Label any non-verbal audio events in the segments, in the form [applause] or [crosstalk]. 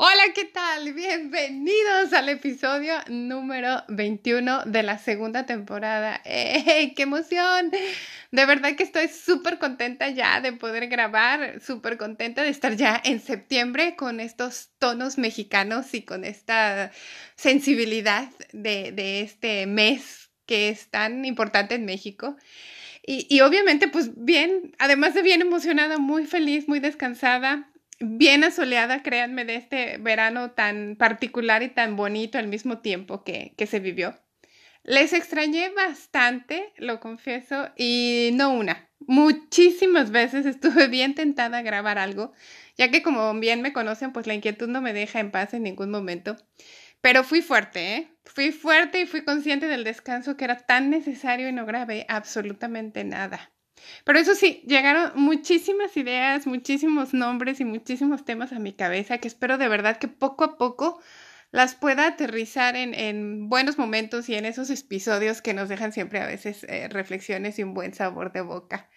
Hola, ¿qué tal? Bienvenidos al episodio número 21 de la segunda temporada. ¡Ey, ¡Qué emoción! De verdad que estoy súper contenta ya de poder grabar, súper contenta de estar ya en septiembre con estos tonos mexicanos y con esta sensibilidad de, de este mes que es tan importante en México. Y, y, obviamente, pues bien, además de bien emocionada, muy feliz, muy descansada, bien asoleada, créanme, de este verano tan particular y tan bonito al mismo tiempo que, que se vivió. Les extrañé bastante, lo confieso, y no una. Muchísimas veces estuve bien tentada a grabar algo, ya que como bien me conocen, pues la inquietud no me deja en paz en ningún momento. Pero fui fuerte, ¿eh? Fui fuerte y fui consciente del descanso que era tan necesario y no grabé absolutamente nada. Pero eso sí, llegaron muchísimas ideas, muchísimos nombres y muchísimos temas a mi cabeza que espero de verdad que poco a poco las pueda aterrizar en, en buenos momentos y en esos episodios que nos dejan siempre a veces eh, reflexiones y un buen sabor de boca.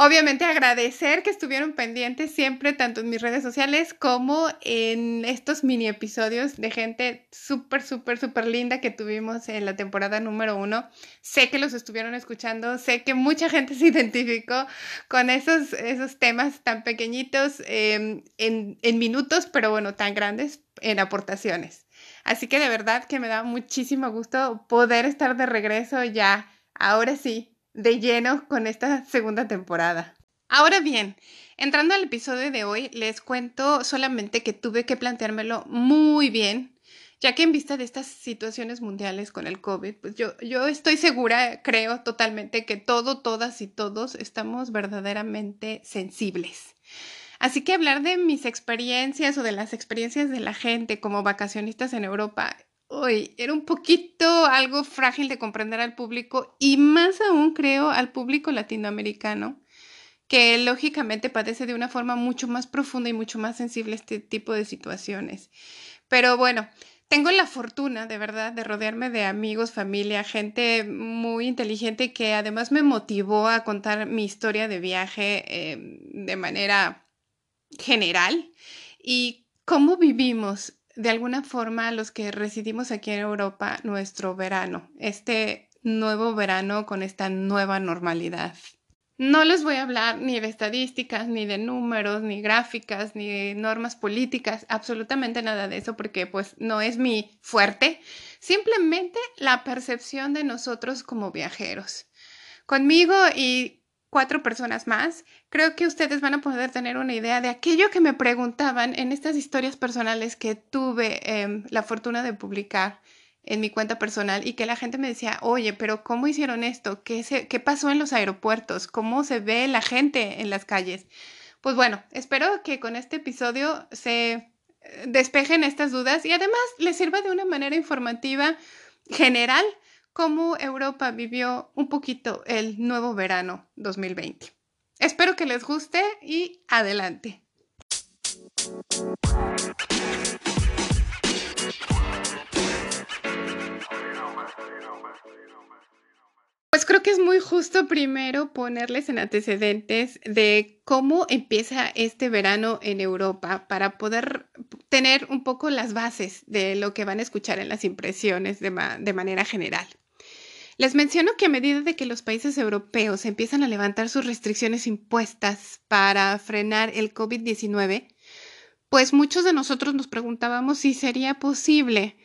Obviamente agradecer que estuvieron pendientes siempre, tanto en mis redes sociales como en estos mini episodios de gente súper, súper, súper linda que tuvimos en la temporada número uno. Sé que los estuvieron escuchando, sé que mucha gente se identificó con esos, esos temas tan pequeñitos eh, en, en minutos, pero bueno, tan grandes en aportaciones. Así que de verdad que me da muchísimo gusto poder estar de regreso ya, ahora sí, de lleno con esta segunda temporada. Ahora bien, entrando al episodio de hoy, les cuento solamente que tuve que planteármelo muy bien, ya que en vista de estas situaciones mundiales con el COVID, pues yo, yo estoy segura, creo totalmente que todo, todas y todos estamos verdaderamente sensibles. Así que hablar de mis experiencias o de las experiencias de la gente como vacacionistas en Europa Uy, era un poquito algo frágil de comprender al público y más aún creo al público latinoamericano, que lógicamente padece de una forma mucho más profunda y mucho más sensible este tipo de situaciones. Pero bueno, tengo la fortuna, de verdad, de rodearme de amigos, familia, gente muy inteligente que además me motivó a contar mi historia de viaje eh, de manera general y cómo vivimos de alguna forma los que residimos aquí en Europa nuestro verano, este nuevo verano con esta nueva normalidad. No les voy a hablar ni de estadísticas, ni de números, ni gráficas, ni normas políticas, absolutamente nada de eso, porque pues no es mi fuerte, simplemente la percepción de nosotros como viajeros. Conmigo y cuatro personas más, creo que ustedes van a poder tener una idea de aquello que me preguntaban en estas historias personales que tuve eh, la fortuna de publicar en mi cuenta personal y que la gente me decía, oye, pero ¿cómo hicieron esto? ¿Qué, ¿Qué pasó en los aeropuertos? ¿Cómo se ve la gente en las calles? Pues bueno, espero que con este episodio se eh, despejen estas dudas y además les sirva de una manera informativa general cómo Europa vivió un poquito el nuevo verano 2020. Espero que les guste y adelante. Pues creo que es muy justo primero ponerles en antecedentes de cómo empieza este verano en Europa para poder tener un poco las bases de lo que van a escuchar en las impresiones de, de manera general. Les menciono que a medida de que los países europeos empiezan a levantar sus restricciones impuestas para frenar el COVID-19, pues muchos de nosotros nos preguntábamos si sería posible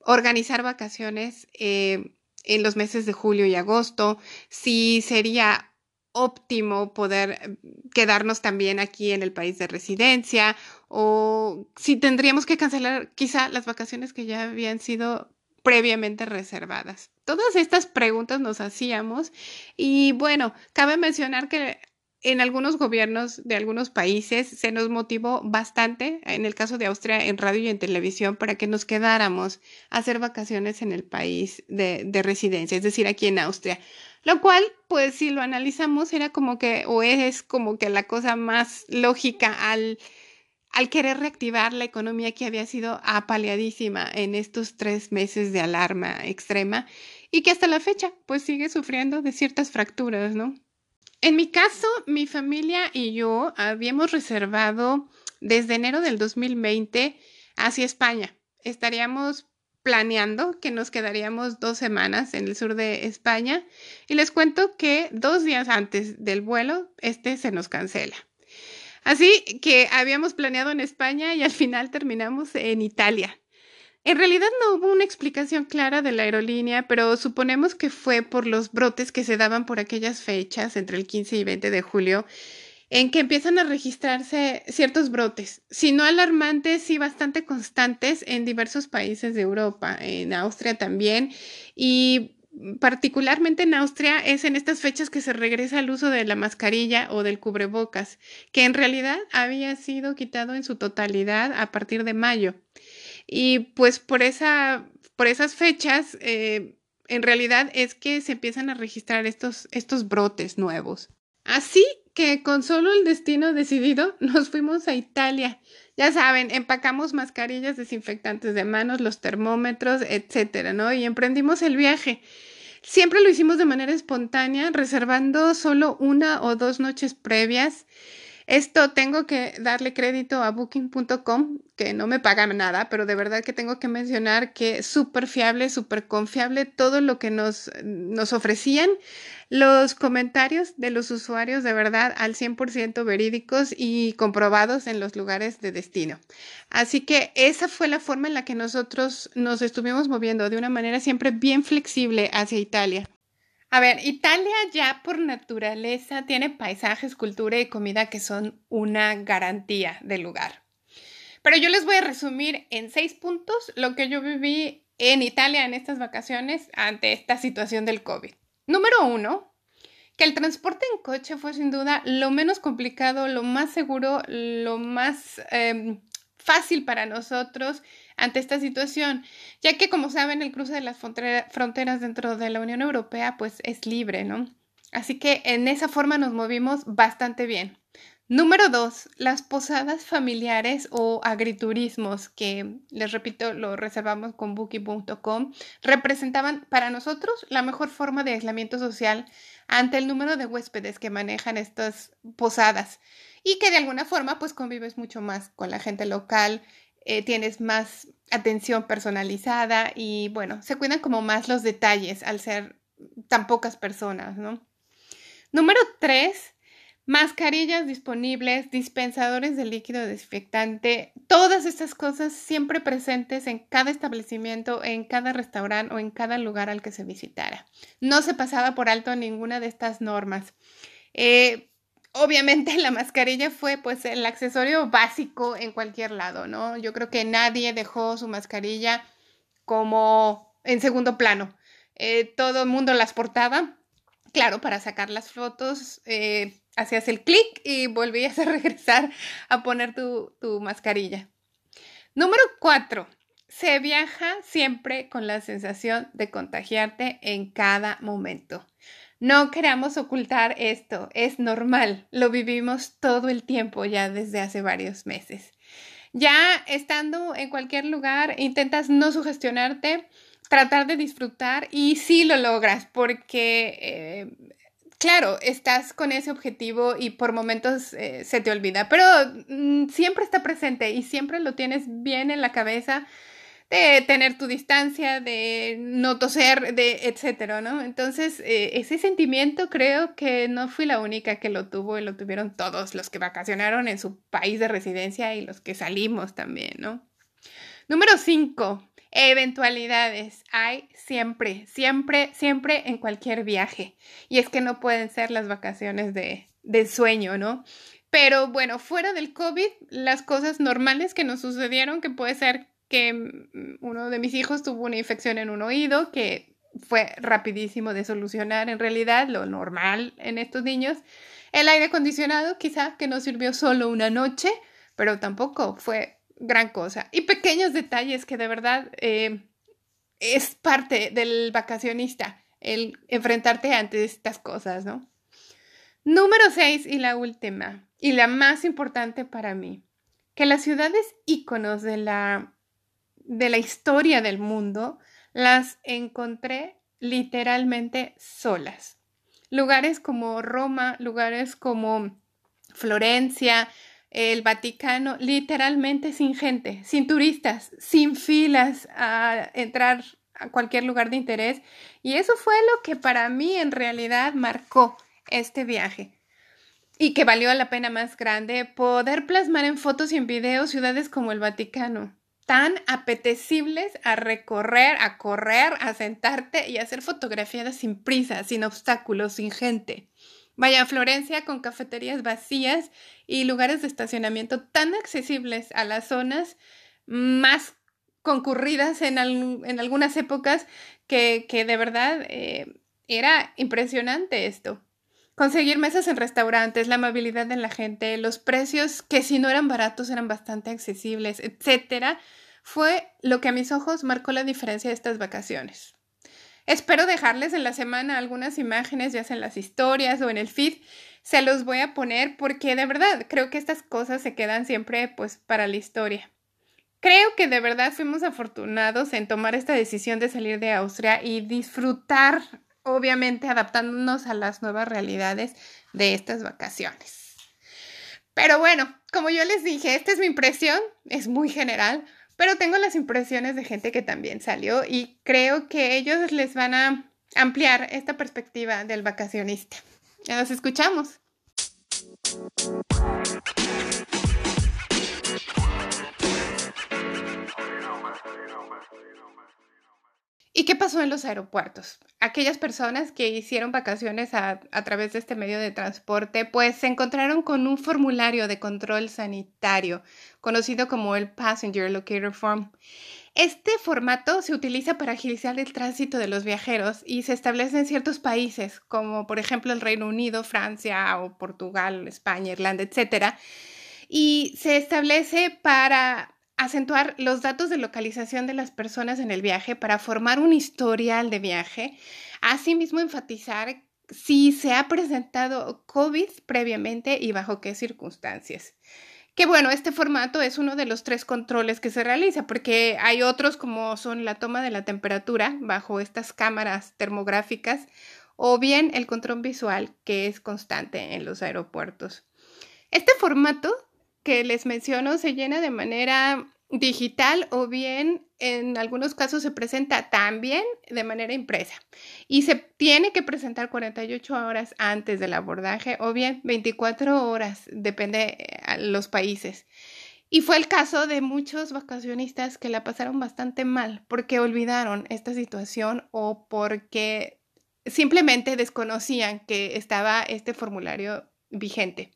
organizar vacaciones eh, en los meses de julio y agosto, si sería óptimo poder quedarnos también aquí en el país de residencia o si tendríamos que cancelar quizá las vacaciones que ya habían sido previamente reservadas. Todas estas preguntas nos hacíamos y bueno, cabe mencionar que en algunos gobiernos de algunos países se nos motivó bastante, en el caso de Austria, en radio y en televisión, para que nos quedáramos a hacer vacaciones en el país de, de residencia, es decir, aquí en Austria. Lo cual, pues si lo analizamos, era como que, o es como que la cosa más lógica al, al querer reactivar la economía que había sido apaleadísima en estos tres meses de alarma extrema y que hasta la fecha, pues sigue sufriendo de ciertas fracturas, ¿no? En mi caso, mi familia y yo habíamos reservado desde enero del 2020 hacia España. Estaríamos planeando que nos quedaríamos dos semanas en el sur de España y les cuento que dos días antes del vuelo, este se nos cancela. Así que habíamos planeado en España y al final terminamos en Italia. En realidad no hubo una explicación clara de la aerolínea, pero suponemos que fue por los brotes que se daban por aquellas fechas, entre el 15 y 20 de julio, en que empiezan a registrarse ciertos brotes, si no alarmantes, sí bastante constantes en diversos países de Europa, en Austria también, y particularmente en Austria es en estas fechas que se regresa al uso de la mascarilla o del cubrebocas, que en realidad había sido quitado en su totalidad a partir de mayo. Y pues por, esa, por esas fechas, eh, en realidad es que se empiezan a registrar estos, estos brotes nuevos. Así que con solo el destino decidido, [laughs] nos fuimos a Italia. Ya saben, empacamos mascarillas desinfectantes de manos, los termómetros, etcétera, ¿no? Y emprendimos el viaje. Siempre lo hicimos de manera espontánea, reservando solo una o dos noches previas. Esto tengo que darle crédito a booking.com, que no me paga nada, pero de verdad que tengo que mencionar que súper fiable, súper confiable todo lo que nos, nos ofrecían. Los comentarios de los usuarios de verdad al 100% verídicos y comprobados en los lugares de destino. Así que esa fue la forma en la que nosotros nos estuvimos moviendo de una manera siempre bien flexible hacia Italia. A ver, Italia ya por naturaleza tiene paisajes, cultura y comida que son una garantía del lugar. Pero yo les voy a resumir en seis puntos lo que yo viví en Italia en estas vacaciones ante esta situación del COVID. Número uno, que el transporte en coche fue sin duda lo menos complicado, lo más seguro, lo más em, fácil para nosotros ante esta situación, ya que como saben el cruce de las fronteras dentro de la Unión Europea pues es libre, ¿no? Así que en esa forma nos movimos bastante bien. Número dos, las posadas familiares o agriturismos, que les repito, lo reservamos con booking.com, representaban para nosotros la mejor forma de aislamiento social ante el número de huéspedes que manejan estas posadas y que de alguna forma pues convives mucho más con la gente local, eh, tienes más atención personalizada y bueno, se cuidan como más los detalles al ser tan pocas personas, ¿no? Número tres, mascarillas disponibles, dispensadores de líquido desinfectante, todas estas cosas siempre presentes en cada establecimiento, en cada restaurante o en cada lugar al que se visitara. No se pasaba por alto ninguna de estas normas. Eh, obviamente la mascarilla fue pues el accesorio básico en cualquier lado, ¿no? Yo creo que nadie dejó su mascarilla como en segundo plano. Eh, todo el mundo las portaba, claro, para sacar las fotos, eh, hacías el clic y volvías a [laughs] regresar a poner tu, tu mascarilla. Número cuatro, se viaja siempre con la sensación de contagiarte en cada momento. No queramos ocultar esto, es normal, lo vivimos todo el tiempo ya desde hace varios meses. Ya estando en cualquier lugar, intentas no sugestionarte, tratar de disfrutar y sí lo logras porque, eh, claro, estás con ese objetivo y por momentos eh, se te olvida, pero mm, siempre está presente y siempre lo tienes bien en la cabeza de tener tu distancia, de no toser, de etcétera, ¿no? Entonces, eh, ese sentimiento creo que no fui la única que lo tuvo y lo tuvieron todos los que vacacionaron en su país de residencia y los que salimos también, ¿no? Número 5. Eventualidades. Hay siempre, siempre, siempre en cualquier viaje. Y es que no pueden ser las vacaciones de, de sueño, ¿no? Pero bueno, fuera del COVID, las cosas normales que nos sucedieron, que puede ser que mm, uno de mis hijos tuvo una infección en un oído que fue rapidísimo de solucionar en realidad, lo normal en estos niños. El aire acondicionado quizá que no sirvió solo una noche, pero tampoco fue gran cosa. Y pequeños detalles que de verdad eh, es parte del vacacionista, el enfrentarte ante estas cosas, ¿no? Número seis y la última, y la más importante para mí, que las ciudades íconos de la, de la historia del mundo las encontré literalmente solas. Lugares como Roma, lugares como Florencia, el Vaticano, literalmente sin gente, sin turistas, sin filas a entrar a cualquier lugar de interés. Y eso fue lo que para mí en realidad marcó este viaje. Y que valió la pena más grande poder plasmar en fotos y en videos ciudades como el Vaticano, tan apetecibles a recorrer, a correr, a sentarte y a hacer fotografías sin prisa, sin obstáculos, sin gente. Vaya, Florencia con cafeterías vacías y lugares de estacionamiento tan accesibles a las zonas más concurridas en, algunas épocas que, de verdad eh, era impresionante esto. Conseguir mesas en restaurantes, la amabilidad de la gente, los precios que si no eran baratos eran bastante accesibles, etcétera, fue lo que a mis ojos marcó la diferencia de estas vacaciones. Espero dejarles en la semana algunas imágenes, ya sea en las historias o en el feed. Se los voy a poner porque de verdad creo que estas cosas se quedan siempre pues para la historia. Creo que de verdad fuimos afortunados en tomar esta decisión de salir de Austria y disfrutar, obviamente adaptándonos a las nuevas realidades de estas vacaciones. Pero bueno, como yo les dije, esta es mi impresión, es muy general, pero tengo las impresiones de gente que también salió y creo que ellos les van a ampliar esta perspectiva del vacacionista. Nos escuchamos. ¿Y qué pasó en los aeropuertos? Aquellas personas que hicieron vacaciones a, través de este medio de transporte, pues se encontraron con un formulario de control sanitario, conocido como el Passenger Locator Form. Este formato se utiliza para agilizar el tránsito de los viajeros y se establece en ciertos países, como por ejemplo el Reino Unido, Francia o Portugal, España, Irlanda, etc. Y se establece para acentuar los datos de localización de las personas en el viaje para formar un historial de viaje. Asimismo, enfatizar si se ha presentado COVID previamente y bajo qué circunstancias. Que bueno, este formato es uno de los tres controles que se realiza, porque hay otros como son la toma de la temperatura bajo estas cámaras termográficas o bien el control visual que es constante en los aeropuertos. Este formato que les menciono se llena de manera digital o bien en algunos casos se presenta también de manera impresa y se tiene que presentar 48 horas antes del abordaje o bien 24 horas, depende de eh, los países. Y fue el caso de muchos vacacionistas que la pasaron bastante mal porque olvidaron esta situación o porque simplemente desconocían que estaba este formulario vigente.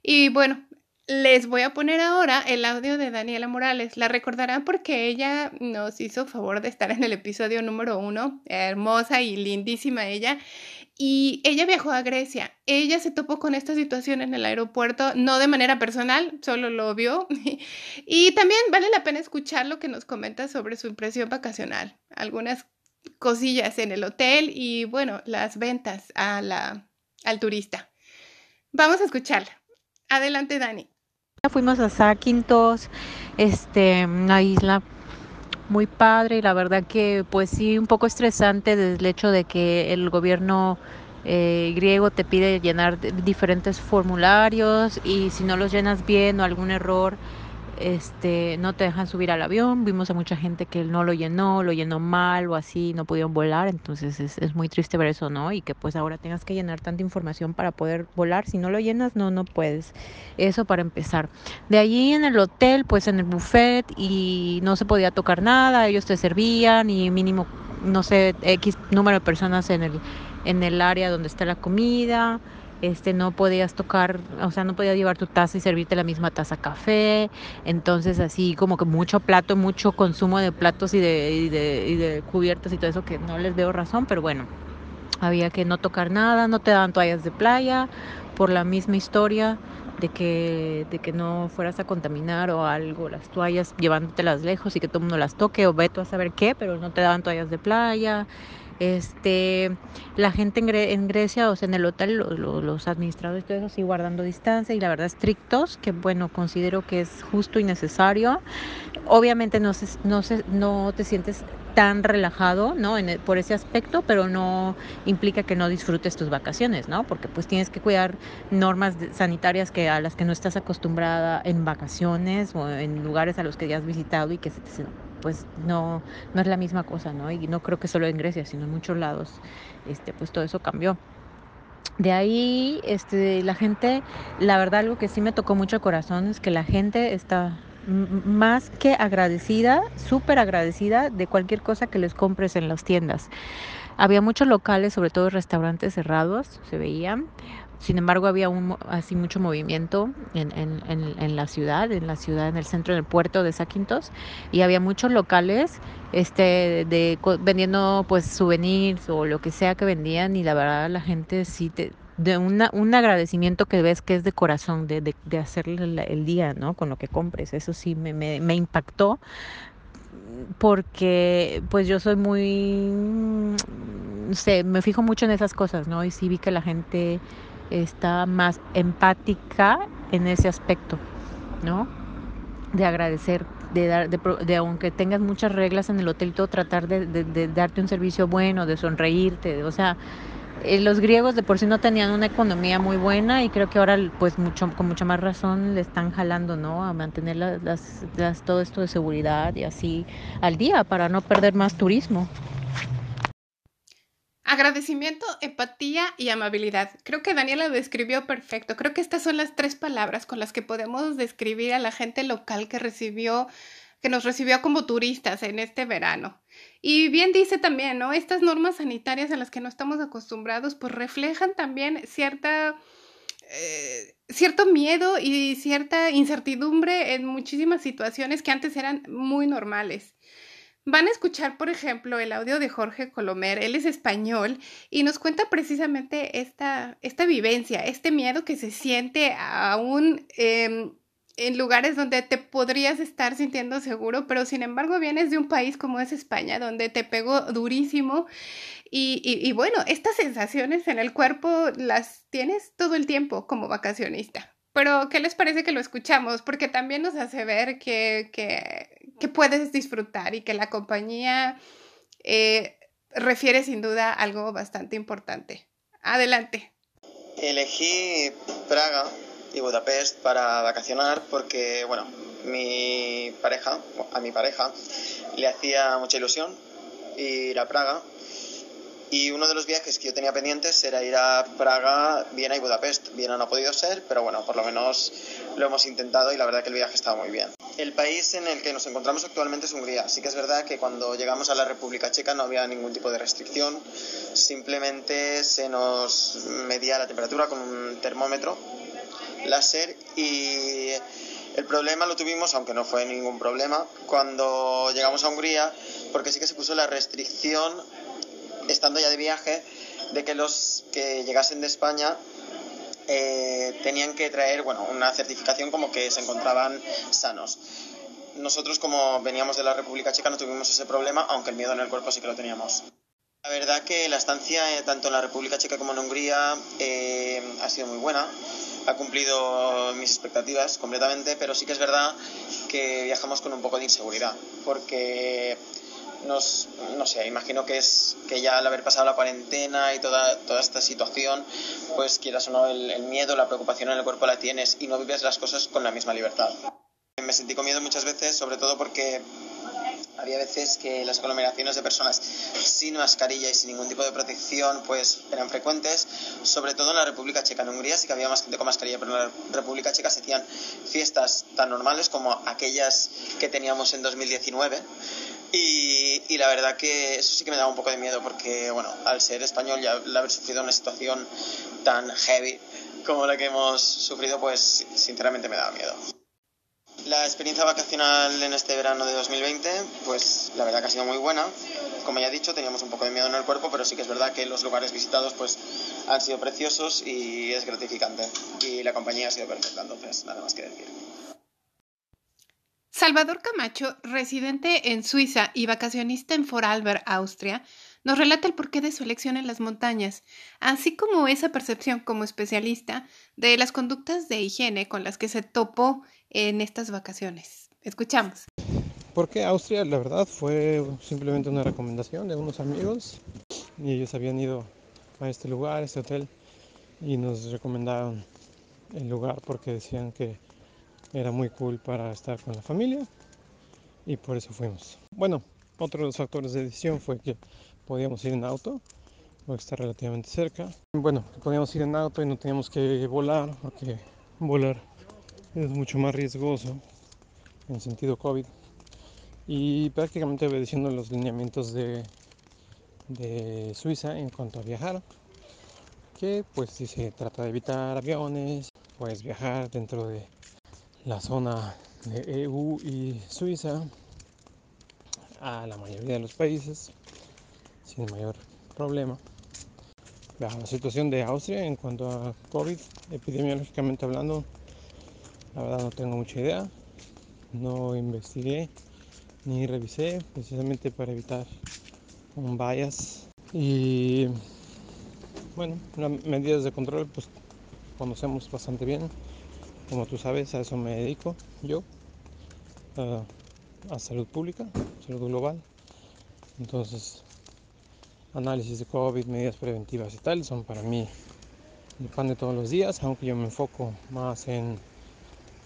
Y bueno, les voy a poner ahora el audio de Daniela Morales. La recordarán porque ella nos hizo favor de estar en el episodio número uno. Hermosa y lindísima ella. Y ella viajó a Grecia. Ella se topó con esta situación en el aeropuerto, no de manera personal, solo lo vio. [laughs] y también vale la pena escuchar lo que nos comenta sobre su impresión vacacional. Algunas cosillas en el hotel y, bueno, las ventas al turista. Vamos a escucharla. Adelante, Dani. Fuimos a Zakynthos, este, una isla muy padre y la verdad que pues sí un poco estresante desde el hecho de que el gobierno eh, griego te pide llenar diferentes formularios y si no los llenas bien o algún error este, no te dejan subir al avión. Vimos a mucha gente que no lo llenó, lo llenó mal o así, no pudieron volar. Entonces es, es, muy triste ver eso, ¿no? Y que pues ahora tengas que llenar tanta información para poder volar. Si no lo llenas, no, no puedes. Eso para empezar. De allí en el hotel, pues en el buffet y no se podía tocar nada. Ellos te servían y mínimo, no sé, X número de personas en el, en el área donde está la comida este no podías tocar, o sea, no podías llevar tu taza y servirte la misma taza café, entonces así como que mucho plato, mucho consumo de platos y de, y de, y de y todo eso que no les veo razón, pero bueno, había que no tocar nada, no te daban toallas de playa por la misma historia de que, de que no fueras a contaminar o algo, las toallas llevándotelas lejos y que todo el mundo las toque o veto a saber qué, pero no te daban toallas de playa. Este, la gente en, Grecia, o sea, en el hotel, los administradores todo eso, sí guardando distancia y la verdad estrictos, que bueno, considero que es justo y necesario. Obviamente no, no, no te sientes tan relajado, ¿no? En por ese aspecto, pero no implica que no disfrutes tus vacaciones, ¿no? Porque pues tienes que cuidar normas sanitarias que a las que no estás acostumbrada en vacaciones o en lugares a los que ya has visitado y que se te pues no, no es la misma cosa, ¿no? Y no creo que solo en Grecia, sino en muchos lados, este, pues todo eso cambió. De ahí, este, la gente, la verdad, algo que sí me tocó mucho el corazón es que la gente está más que agradecida, súper agradecida de cualquier cosa que les compres en las tiendas. Había muchos locales, sobre todo restaurantes cerrados, se veían. Sin embargo, había un, así mucho movimiento en, en, en, la ciudad, en la ciudad, en el centro del puerto de Saquintos, y había muchos locales este, de, vendiendo pues souvenirs o lo que sea que vendían, y la verdad la gente sí te, de una, un agradecimiento que ves que es de corazón, de, de, de hacerle el, día, ¿no? Con lo que compres. Eso sí me impactó porque pues yo soy muy, sé, me fijo mucho en esas cosas, ¿no? Y sí vi que la gente está más empática en ese aspecto, ¿no? De agradecer, de dar, de, de aunque tengas muchas reglas en el hotel, todo tratar de, darte un servicio bueno, de sonreírte, o sea, eh, los griegos de por sí no tenían una economía muy buena y creo que ahora pues mucho con mucha más razón le están jalando no a mantener las, las, todo esto de seguridad y así al día para no perder más turismo Agradecimiento, empatía y amabilidad. Creo que Daniela lo describió perfecto. Creo que estas son las tres palabras con las que podemos describir a la gente local que recibió, que nos recibió como turistas en este verano. Y bien dice también, ¿no? Estas normas sanitarias a las que no estamos acostumbrados, pues reflejan también cierta, eh, cierto miedo y cierta incertidumbre en muchísimas situaciones que antes eran muy normales. Van a escuchar, por ejemplo, el audio de Jorge Colomer, él es español y nos cuenta precisamente esta, esta vivencia, este miedo que se siente aún eh, en lugares donde te podrías estar sintiendo seguro, pero sin embargo vienes de un país como es España, donde te pegó durísimo y, y, bueno, estas sensaciones en el cuerpo las tienes todo el tiempo como vacacionista. Pero, ¿qué les parece que lo escuchamos? Porque también nos hace ver que, que, puedes disfrutar y que la compañía eh, refiere sin duda algo bastante importante. Adelante. Elegí Praga y Budapest para vacacionar porque, bueno, mi pareja, a mi pareja, le hacía mucha ilusión ir a Praga y uno de los viajes que yo tenía pendientes era ir a Praga, Viena y Budapest. Viena no ha podido ser, pero bueno, por lo menos lo hemos intentado y la verdad que el viaje estaba muy bien. El país en el que nos encontramos actualmente es Hungría. Sí que es verdad que cuando llegamos a la República Checa no había ningún tipo de restricción, simplemente se nos medía la temperatura con un termómetro láser y el problema lo tuvimos, aunque no fue ningún problema, cuando llegamos a Hungría, porque sí que se puso la restricción, estando ya de viaje, de que los que llegasen de España eh, tenían que traer bueno, una certificación como que se encontraban sanos. Nosotros como veníamos de la República Checa no tuvimos ese problema, aunque el miedo en el cuerpo sí que lo teníamos. La verdad que la estancia eh, tanto en la República Checa como en Hungría eh, ha sido muy buena ha cumplido mis expectativas completamente, pero sí que es verdad que viajamos con un poco de inseguridad, porque nos, no sé, imagino que es que ya al haber pasado la cuarentena y toda, toda esta situación, pues quieras o no, el, el miedo, la preocupación en el cuerpo la tienes y no vives las cosas con la misma libertad. Me sentí con miedo muchas veces, sobre todo porque había veces que las aglomeraciones de personas sin mascarilla y sin ningún tipo de protección pues eran frecuentes, sobre todo en la República Checa. En Hungría sí que había más gente con mascarilla, pero en la República Checa se hacían fiestas tan normales como aquellas que teníamos en 2019. Y, y, la verdad que eso sí que me daba un poco de miedo porque, bueno, al ser español y al haber sufrido una situación tan heavy, como la que hemos sufrido, pues sinceramente me da miedo. La experiencia vacacional en este verano de 2020, pues la verdad que ha sido muy buena. Como ya he dicho, teníamos un poco de miedo en el cuerpo, pero sí que es verdad que los lugares visitados pues han sido preciosos y es gratificante. Y la compañía ha sido perfecta, entonces nada más que decir. Salvador Camacho, residente en Suiza y vacacionista en Vorarlberg, Austria, nos relata el porqué de su elección en las montañas, así como esa percepción como especialista de las conductas de higiene con las que se topó en estas vacaciones. Escuchamos. Porque Austria, la verdad, fue simplemente una recomendación de unos amigos y ellos habían ido a este lugar, a este hotel, y nos recomendaron el lugar porque decían que era muy cool para estar con la familia y por eso fuimos. Bueno, otro de los factores de decisión fue que podíamos ir en auto, porque está relativamente cerca. Bueno, podíamos ir en auto y no teníamos que volar, porque volar es mucho más riesgoso en sentido COVID. Y prácticamente obedeciendo los lineamientos de, de Suiza en cuanto a viajar, que pues si se trata de evitar aviones, puedes viajar dentro de la zona de EU y Suiza a la mayoría de los países sin mayor problema. La situación de Austria en cuanto a COVID, epidemiológicamente hablando, la verdad no tengo mucha idea. No investigué ni revisé precisamente para evitar un bias. Y bueno, las medidas de control pues conocemos bastante bien. Como tú sabes, a eso me dedico yo, a, salud pública, salud global. Entonces, análisis de COVID, medidas preventivas y tal, son para mí el pan de todos los días, aunque yo me enfoco más en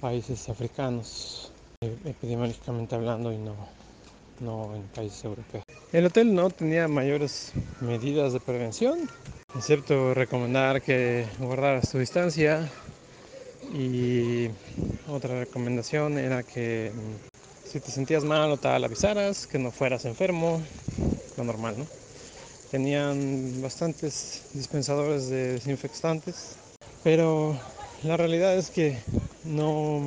países africanos, eh, epidemiológicamente hablando, y no, no en países europeos. El hotel no tenía mayores medidas de prevención, excepto recomendar que guardaras tu distancia y otra recomendación era que mm, si te sentías mal o tal avisaras, que no fueras enfermo, lo normal, ¿no? Tenían bastantes dispensadores de desinfectantes, pero la realidad es que no,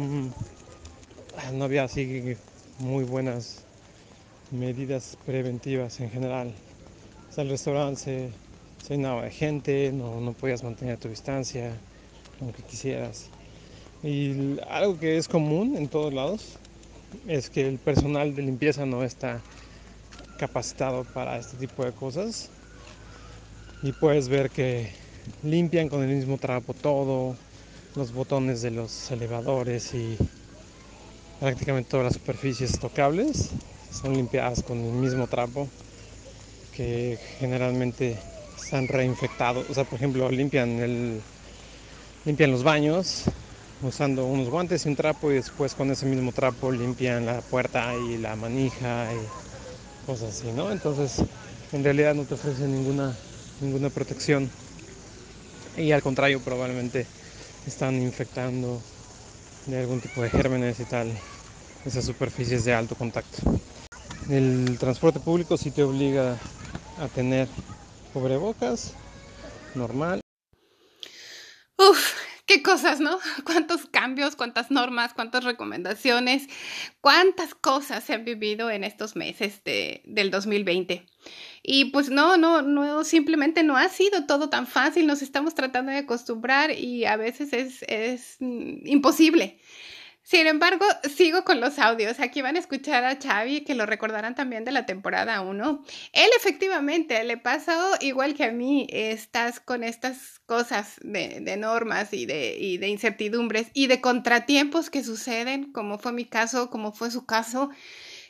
no había así muy buenas medidas preventivas en general. el restaurante se, se, llenaba de gente, no, no podías mantener tu distancia aunque quisieras. Y algo que es común en todos lados es que el personal de limpieza no está capacitado para este tipo de cosas y puedes ver que limpian con el mismo trapo todo, los botones de los elevadores y prácticamente todas las superficies tocables son limpiadas con el mismo trapo que generalmente están reinfectados. O sea, por ejemplo, limpian el limpian los baños usando unos guantes y un trapo y después con ese mismo trapo limpian la puerta y la manija y cosas así, ¿no? Entonces, en realidad no te ofrecen ninguna ninguna protección y al contrario probablemente están infectando de algún tipo de gérmenes y tal esas superficies de alto contacto. El transporte público sí te obliga a tener cubrebocas normal. Uf, qué cosas, ¿no? [laughs] Cuántos cambios, cuántas normas, cuántas recomendaciones, cuántas cosas se han vivido en estos meses de, del 2020. Y pues no, no, no, simplemente no ha sido todo tan fácil, nos estamos tratando de acostumbrar y a veces es, es mm, imposible. Sin embargo, sigo con los audios. Aquí van a escuchar a Xavi, que lo recordarán también de la temporada 1. Él efectivamente le pasó igual que a mí, estás con estas cosas de, de normas y de, y de incertidumbres y de contratiempos que suceden, como fue mi caso, como fue su caso.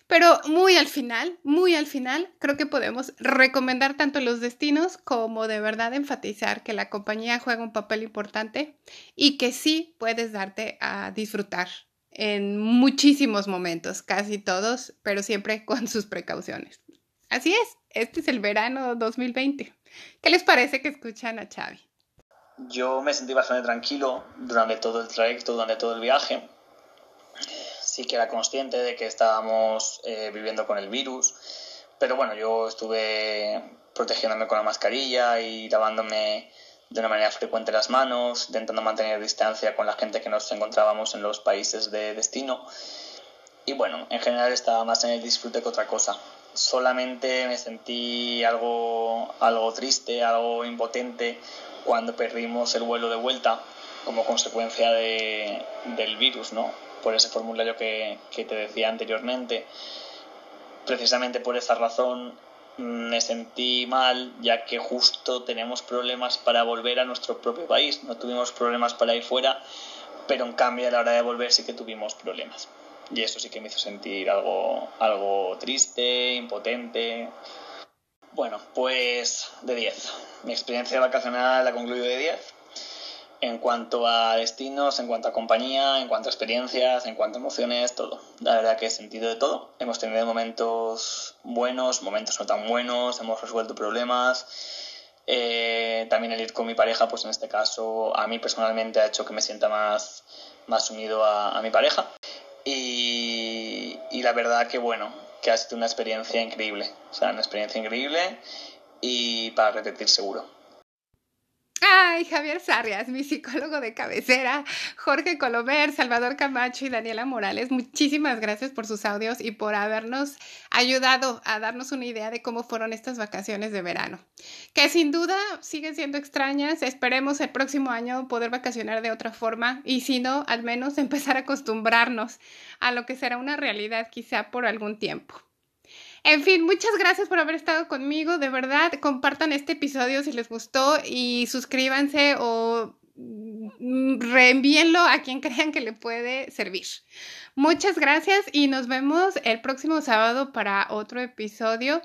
Pero muy al final, muy al final, creo que podemos recomendar tanto los destinos como de verdad enfatizar que la compañía juega un papel importante y que sí puedes darte a disfrutar en muchísimos momentos, casi todos, pero siempre [laughs] con sus precauciones. Así es, este es el verano 2020. ¿Qué les parece que escuchan a Xavi? Yo me sentí bastante tranquilo durante todo el trayecto, durante todo el viaje sí que era consciente de que estábamos eh, viviendo con el virus, pero bueno, yo estuve protegiéndome con la mascarilla y lavándome de una manera frecuente las manos, intentando mantener distancia con la gente que nos encontrábamos en los países de destino. Y bueno, en general estaba más en el disfrute que otra cosa. Solamente me sentí algo, algo triste, algo impotente cuando perdimos el vuelo de vuelta como consecuencia de, del virus, ¿no? Por ese formulario que, que te decía anteriormente. Precisamente por esa razón me sentí mal ya que justo tenemos problemas para volver a nuestro propio país. No tuvimos problemas para ir fuera, pero en cambio a la hora de volver sí que tuvimos problemas. Y eso sí que me hizo sentir algo, algo triste, impotente. Bueno, pues de 10. Mi experiencia vacacional la concluyo de 10 en cuanto a destinos, en cuanto a compañía, en cuanto a experiencias, en cuanto a emociones, todo. La verdad que he sentido de todo. Hemos tenido momentos buenos, momentos no tan buenos, hemos resuelto problemas. Eh, también el ir con mi pareja, pues en este caso a mí personalmente ha hecho que me sienta más, más unido a, mi pareja. Y, y la verdad que bueno, que ha sido una experiencia increíble. O sea, una experiencia increíble y para repetir seguro. Ay, Javier Sarrias, mi psicólogo de cabecera, Jorge Colomer, Salvador Camacho y Daniela Morales, muchísimas gracias por sus audios y por habernos ayudado a darnos una idea de cómo fueron estas vacaciones de verano, que sin duda siguen siendo extrañas. Esperemos el próximo año poder vacacionar de otra forma y si no, al menos empezar a acostumbrarnos a lo que será una realidad quizá por algún tiempo. En fin, muchas gracias por haber estado conmigo. De verdad, compartan este episodio si les gustó y suscríbanse o mm, reenvíenlo a quien [laughs] crean que le puede servir. Muchas gracias y nos vemos el próximo sábado para otro episodio.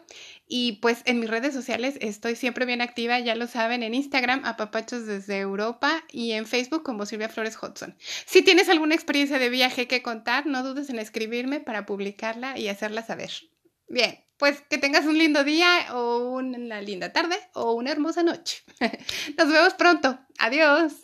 Y pues en mis redes sociales estoy siempre bien activa, ya lo saben, en Instagram a Papachos desde Europa y en Facebook como Silvia Flores Hudson. Si tienes alguna experiencia de viaje que contar, no dudes en escribirme para publicarla y hacerla saber. Bien, pues que tengas un lindo día o una linda tarde o una hermosa noche. [laughs] Nos vemos pronto. Adiós.